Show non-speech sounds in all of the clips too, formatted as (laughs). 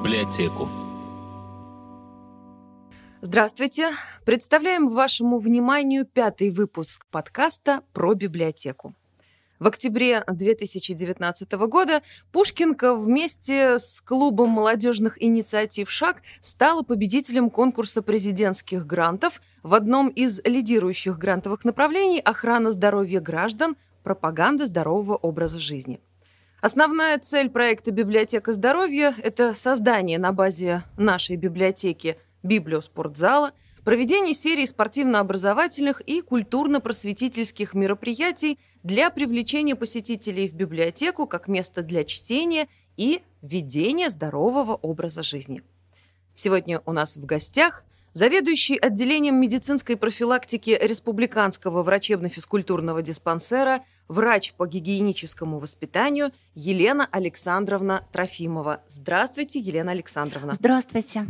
библиотеку. Здравствуйте! Представляем вашему вниманию пятый выпуск подкаста про библиотеку. В октябре 2019 года Пушкинка вместе с клубом молодежных инициатив «Шаг» стала победителем конкурса президентских грантов в одном из лидирующих грантовых направлений «Охрана здоровья граждан. Пропаганда здорового образа жизни». Основная цель проекта «Библиотека здоровья» – это создание на базе нашей библиотеки библиоспортзала – проведение серии спортивно-образовательных и культурно-просветительских мероприятий для привлечения посетителей в библиотеку как место для чтения и ведения здорового образа жизни. Сегодня у нас в гостях заведующий отделением медицинской профилактики Республиканского врачебно-физкультурного диспансера, врач по гигиеническому воспитанию Елена Александровна Трофимова. Здравствуйте, Елена Александровна. Здравствуйте.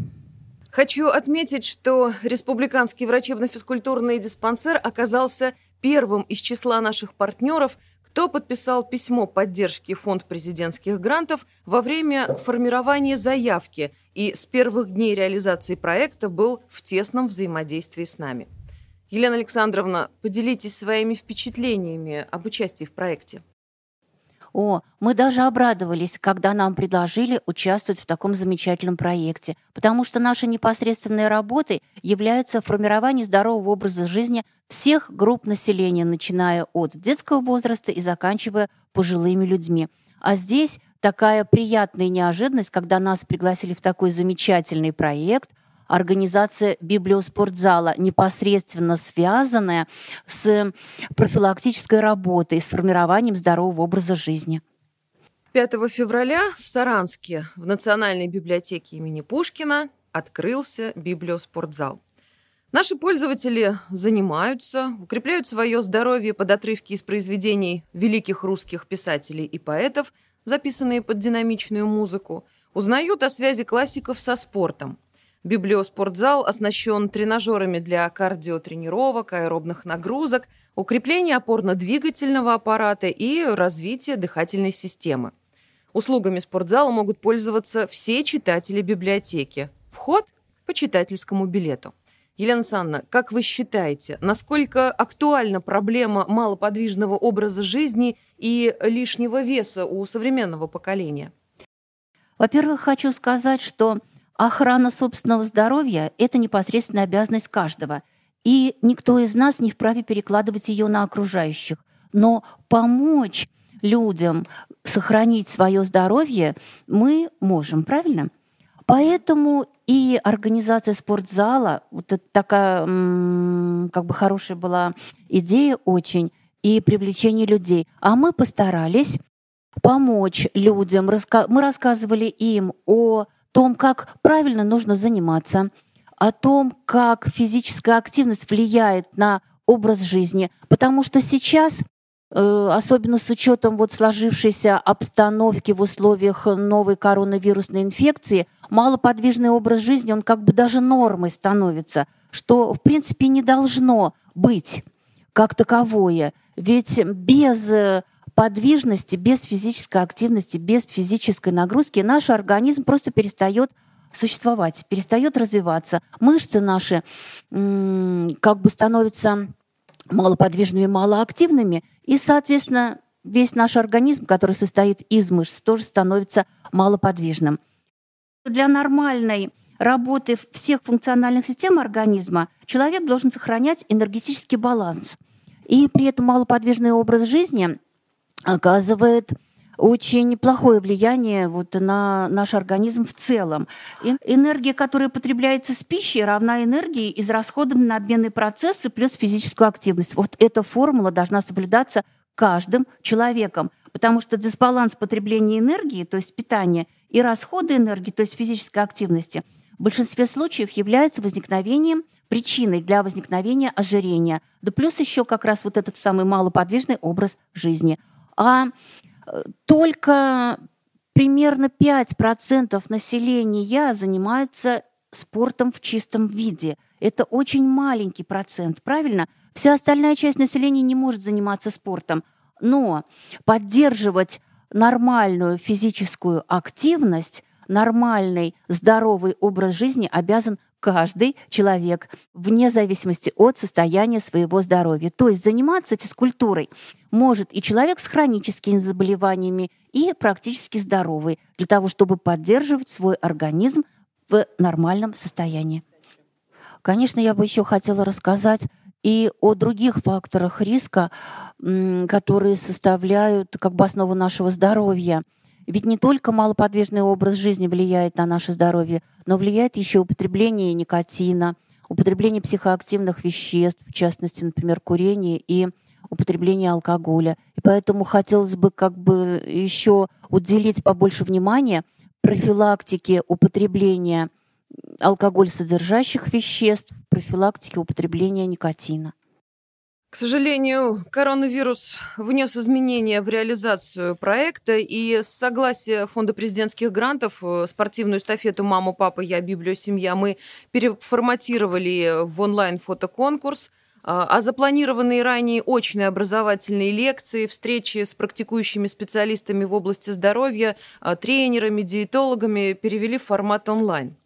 Хочу отметить, что Республиканский врачебно-физкультурный диспансер оказался первым из числа наших партнеров, кто подписал письмо поддержки Фонд президентских грантов во время формирования заявки и с первых дней реализации проекта был в тесном взаимодействии с нами. Елена Александровна, поделитесь своими впечатлениями об участии в проекте. О, мы даже обрадовались, когда нам предложили участвовать в таком замечательном проекте, потому что нашей непосредственной работой является формирование здорового образа жизни всех групп населения, начиная от детского возраста и заканчивая пожилыми людьми. А здесь такая приятная неожиданность, когда нас пригласили в такой замечательный проект, организация библиоспортзала, непосредственно связанная с профилактической работой, с формированием здорового образа жизни. 5 февраля в Саранске в Национальной библиотеке имени Пушкина открылся библиоспортзал. Наши пользователи занимаются, укрепляют свое здоровье под отрывки из произведений великих русских писателей и поэтов, записанные под динамичную музыку, узнают о связи классиков со спортом – Библиоспортзал оснащен тренажерами для кардиотренировок, аэробных нагрузок, укрепления опорно-двигательного аппарата и развития дыхательной системы. Услугами спортзала могут пользоваться все читатели библиотеки. Вход по читательскому билету. Елена Санна, как вы считаете, насколько актуальна проблема малоподвижного образа жизни и лишнего веса у современного поколения? Во-первых, хочу сказать, что Охрана собственного здоровья – это непосредственная обязанность каждого, и никто из нас не вправе перекладывать ее на окружающих. Но помочь людям сохранить свое здоровье мы можем, правильно? Поэтому и организация спортзала, вот это такая как бы хорошая была идея очень, и привлечение людей. А мы постарались помочь людям. Мы рассказывали им о том, как правильно нужно заниматься, о том, как физическая активность влияет на образ жизни. Потому что сейчас, э, особенно с учетом вот сложившейся обстановки в условиях новой коронавирусной инфекции, малоподвижный образ жизни, он как бы даже нормой становится, что, в принципе, не должно быть как таковое. Ведь без э, подвижности, без физической активности, без физической нагрузки наш организм просто перестает существовать, перестает развиваться. Мышцы наши как бы становятся малоподвижными, малоактивными, и, соответственно, весь наш организм, который состоит из мышц, тоже становится малоподвижным. Для нормальной работы всех функциональных систем организма человек должен сохранять энергетический баланс. И при этом малоподвижный образ жизни оказывает очень плохое влияние вот на наш организм в целом. Энергия, которая потребляется с пищей, равна энергии, израсходованной на обменные процессы плюс физическую активность. Вот эта формула должна соблюдаться каждым человеком, потому что дисбаланс потребления энергии, то есть питания, и расхода энергии, то есть физической активности, в большинстве случаев является возникновением причиной для возникновения ожирения. Да плюс еще как раз вот этот самый малоподвижный образ жизни – а только примерно 5% населения занимаются спортом в чистом виде. Это очень маленький процент, правильно? Вся остальная часть населения не может заниматься спортом. Но поддерживать нормальную физическую активность нормальный, здоровый образ жизни обязан каждый человек, вне зависимости от состояния своего здоровья. То есть заниматься физкультурой может и человек с хроническими заболеваниями, и практически здоровый, для того, чтобы поддерживать свой организм в нормальном состоянии. Конечно, я бы еще хотела рассказать и о других факторах риска, которые составляют как бы основу нашего здоровья. Ведь не только малоподвижный образ жизни влияет на наше здоровье, но влияет еще употребление никотина, употребление психоактивных веществ, в частности, например, курение и употребление алкоголя. И поэтому хотелось бы как бы еще уделить побольше внимания профилактике употребления алкоголь содержащих веществ, профилактики употребления никотина. К сожалению, коронавирус внес изменения в реализацию проекта, и с согласия Фонда президентских грантов э, спортивную эстафету «Мама, папа, я, Библия, семья» мы переформатировали в онлайн-фотоконкурс, а, а запланированные ранее очные образовательные лекции, встречи с практикующими специалистами в области здоровья, а, тренерами, диетологами перевели в формат онлайн.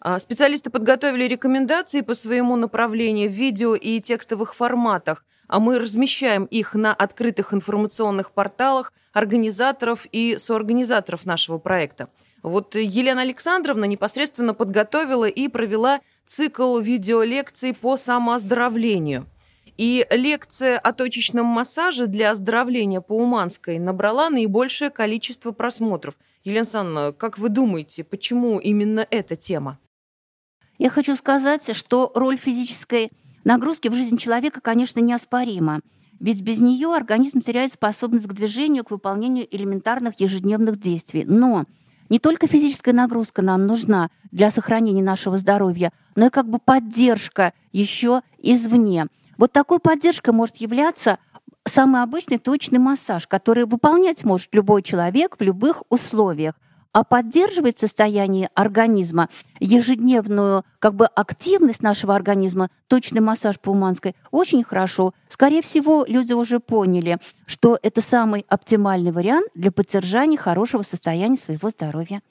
А, специалисты подготовили рекомендации по своему направлению в видео и текстовых форматах, а мы размещаем их на открытых информационных порталах организаторов и соорганизаторов нашего проекта. Вот Елена Александровна непосредственно подготовила и провела цикл видеолекций по самооздоровлению. И лекция о точечном массаже для оздоровления по Уманской набрала наибольшее количество просмотров. Елена Александровна, как вы думаете, почему именно эта тема? Я хочу сказать, что роль физической нагрузки в жизни человека, конечно, неоспорима. Ведь без нее организм теряет способность к движению, к выполнению элементарных ежедневных действий. Но не только физическая нагрузка нам нужна для сохранения нашего здоровья, но и как бы поддержка еще извне. Вот такой поддержкой может являться самый обычный точный массаж, который выполнять может любой человек в любых условиях а поддерживает состояние организма, ежедневную как бы активность нашего организма, точный массаж по Уманской, очень хорошо. Скорее всего, люди уже поняли, что это самый оптимальный вариант для поддержания хорошего состояния своего здоровья.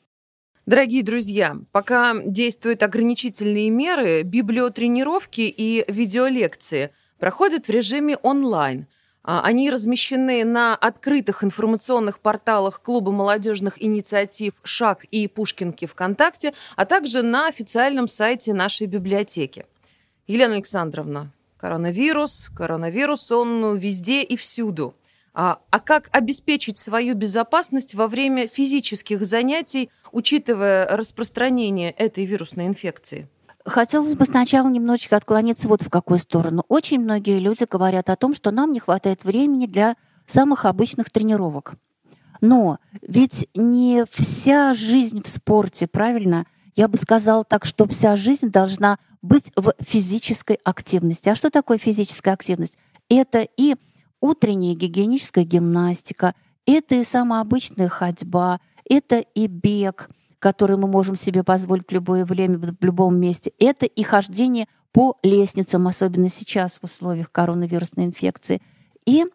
Дорогие друзья, пока действуют ограничительные меры, библиотренировки и видеолекции проходят в режиме онлайн – они размещены на открытых информационных порталах Клуба молодежных инициатив «Шаг» и «Пушкинки ВКонтакте», а также на официальном сайте нашей библиотеки. Елена Александровна, коронавирус, коронавирус, он везде и всюду. А, а как обеспечить свою безопасность во время физических занятий, учитывая распространение этой вирусной инфекции? Хотелось бы сначала немножечко отклониться вот в какую сторону. Очень многие люди говорят о том, что нам не хватает времени для самых обычных тренировок. Но ведь не вся жизнь в спорте, правильно? Я бы сказала так, что вся жизнь должна быть в физической активности. А что такое физическая активность? Это и утренняя гигиеническая гимнастика, это и самая обычная ходьба, это и бег – который мы можем себе позволить в любое время, в любом месте, это и хождение по лестницам, особенно сейчас в условиях коронавирусной инфекции. И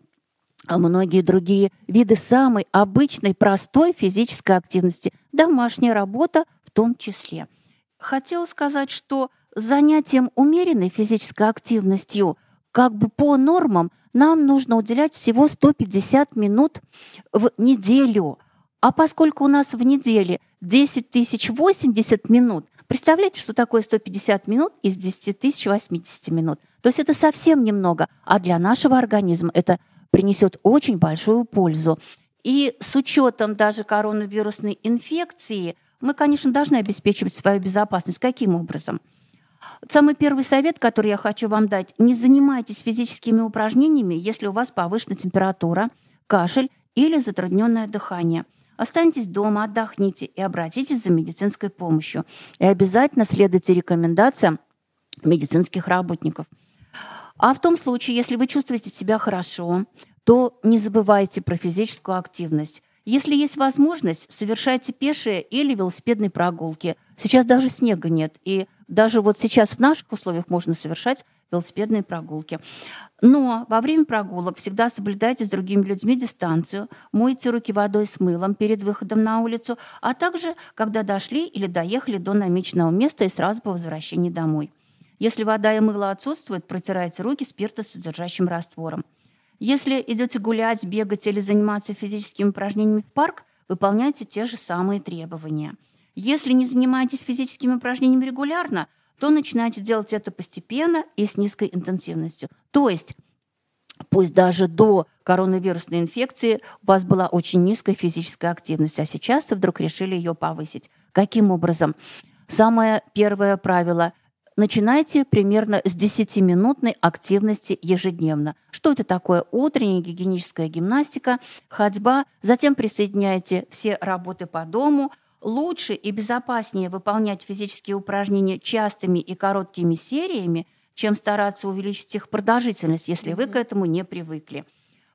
многие другие виды самой обычной, простой физической активности, домашняя работа в том числе. Хотела сказать, что занятием умеренной физической активностью как бы по нормам нам нужно уделять всего 150 минут в неделю. А поскольку у нас в неделе 10 тысяч 80 минут. Представляете, что такое 150 минут из 10 тысяч 80 минут? То есть это совсем немного, а для нашего организма это принесет очень большую пользу. И с учетом даже коронавирусной инфекции мы, конечно, должны обеспечивать свою безопасность. Каким образом? Самый первый совет, который я хочу вам дать, не занимайтесь физическими упражнениями, если у вас повышенная температура, кашель или затрудненное дыхание – Останьтесь дома, отдохните и обратитесь за медицинской помощью. И обязательно следуйте рекомендациям медицинских работников. А в том случае, если вы чувствуете себя хорошо, то не забывайте про физическую активность. Если есть возможность, совершайте пешие или велосипедные прогулки. Сейчас даже снега нет, и даже вот сейчас в наших условиях можно совершать велосипедные прогулки. Но во время прогулок всегда соблюдайте с другими людьми дистанцию, мойте руки водой с мылом перед выходом на улицу, а также, когда дошли или доехали до намеченного места и сразу по возвращении домой. Если вода и мыло отсутствуют, протирайте руки спиртосодержащим раствором. Если идете гулять, бегать или заниматься физическими упражнениями в парк, выполняйте те же самые требования. Если не занимаетесь физическими упражнениями регулярно, то начинайте делать это постепенно и с низкой интенсивностью. То есть пусть даже до коронавирусной инфекции у вас была очень низкая физическая активность, а сейчас вы вдруг решили ее повысить. Каким образом? Самое первое правило начинайте примерно с 10-минутной активности ежедневно. Что это такое? Утренняя гигиеническая гимнастика, ходьба, затем присоединяйте все работы по дому. Лучше и безопаснее выполнять физические упражнения частыми и короткими сериями, чем стараться увеличить их продолжительность, если вы к этому не привыкли.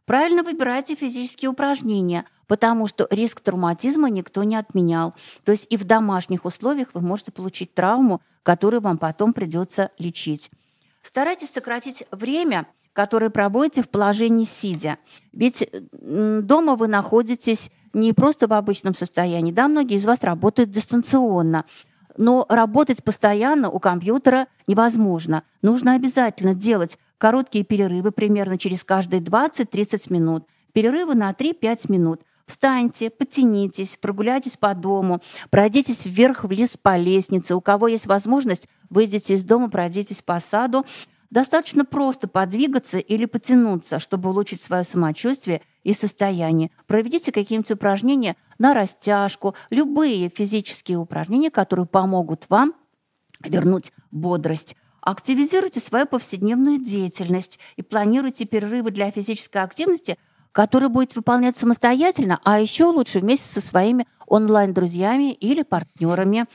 Правильно выбирайте физические упражнения, потому что риск травматизма никто не отменял. То есть и в домашних условиях вы можете получить травму, которую вам потом придется лечить. Старайтесь сократить время, которое проводите в положении сидя. Ведь дома вы находитесь не просто в обычном состоянии, да, многие из вас работают дистанционно. Но работать постоянно у компьютера невозможно. Нужно обязательно делать короткие перерывы примерно через каждые 20-30 минут, перерывы на 3-5 минут. Встаньте, потянитесь, прогуляйтесь по дому, пройдитесь вверх-вниз по лестнице. У кого есть возможность, выйдите из дома, пройдитесь по саду. Достаточно просто подвигаться или потянуться, чтобы улучшить свое самочувствие и состояние. Проведите какие-нибудь упражнения на растяжку, любые физические упражнения, которые помогут вам вернуть бодрость. Активизируйте свою повседневную деятельность и планируйте перерывы для физической активности, которые будет выполнять самостоятельно, а еще лучше вместе со своими онлайн-друзьями или партнерами.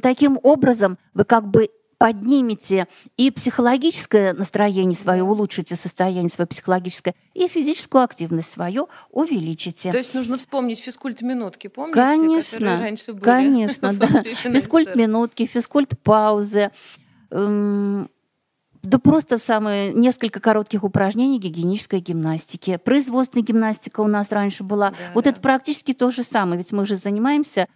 Таким образом, вы как бы поднимете и психологическое настроение свое, улучшите состояние свое психологическое, и физическую активность свою увеличите. То есть нужно вспомнить физкульт-минутки, помните? Конечно, раньше были конечно, (laughs) да. Физкульт-минутки, физкульт-паузы. Эм, да просто самые несколько коротких упражнений гигиенической гимнастики. Производственная гимнастика у нас раньше была. Да, вот да. это практически то же самое, ведь мы же занимаемся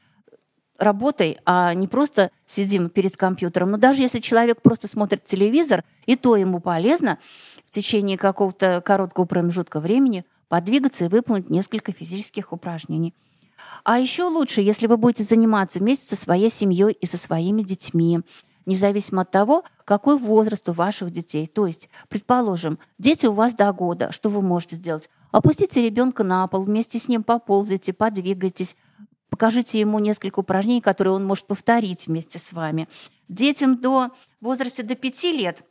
работой, а не просто сидим перед компьютером. Но даже если человек просто смотрит телевизор, и то ему полезно в течение какого-то короткого промежутка времени подвигаться и выполнить несколько физических упражнений. А еще лучше, если вы будете заниматься вместе со своей семьей и со своими детьми независимо от того, какой возраст у ваших детей. То есть, предположим, дети у вас до года, что вы можете сделать? Опустите ребенка на пол, вместе с ним поползайте, подвигайтесь, покажите ему несколько упражнений, которые он может повторить вместе с вами. Детям до возраста до 5 лет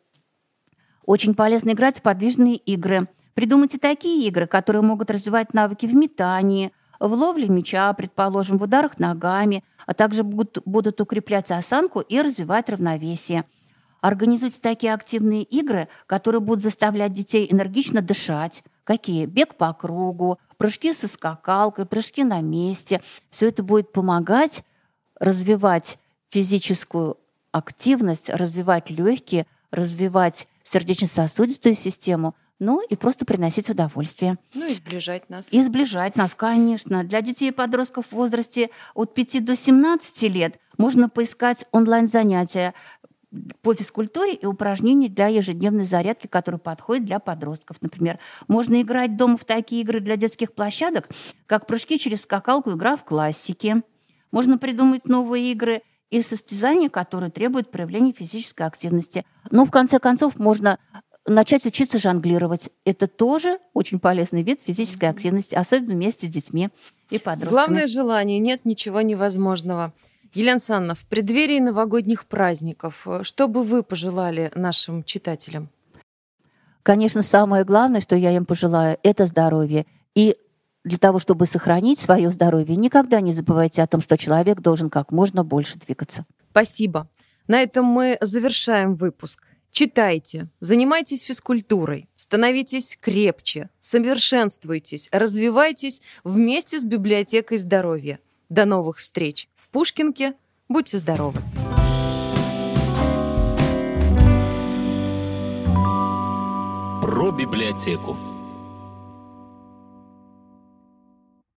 очень полезно играть в подвижные игры. Придумайте такие игры, которые могут развивать навыки в метании, в ловле мяча, предположим, в ударах ногами, а также будут, будут укреплять осанку и развивать равновесие. Организуйте такие активные игры, которые будут заставлять детей энергично дышать. Какие? Бег по кругу, прыжки со скакалкой, прыжки на месте. Все это будет помогать развивать физическую активность, развивать легкие, развивать сердечно-сосудистую систему – ну и просто приносить удовольствие. Ну и сближать нас. И сближать нас, конечно. Для детей и подростков в возрасте от 5 до 17 лет можно поискать онлайн-занятия по физкультуре и упражнения для ежедневной зарядки, которые подходят для подростков. Например, можно играть дома в такие игры для детских площадок, как прыжки через скакалку, игра в классике. Можно придумать новые игры и состязания, которые требуют проявления физической активности. Но в конце концов можно начать учиться жонглировать. Это тоже очень полезный вид физической активности, особенно вместе с детьми и подростками. Главное желание, нет ничего невозможного. Елена Санна, в преддверии новогодних праздников, э, что бы вы пожелали нашим читателям? Конечно, самое главное, что я им пожелаю, это здоровье. И для того, чтобы сохранить свое здоровье, никогда не забывайте о том, что человек должен как можно больше двигаться. Спасибо. На этом мы завершаем выпуск. Читайте, занимайтесь физкультурой, становитесь крепче, совершенствуйтесь, развивайтесь вместе с библиотекой здоровья. До новых встреч в Пушкинке. Будьте здоровы! Про библиотеку.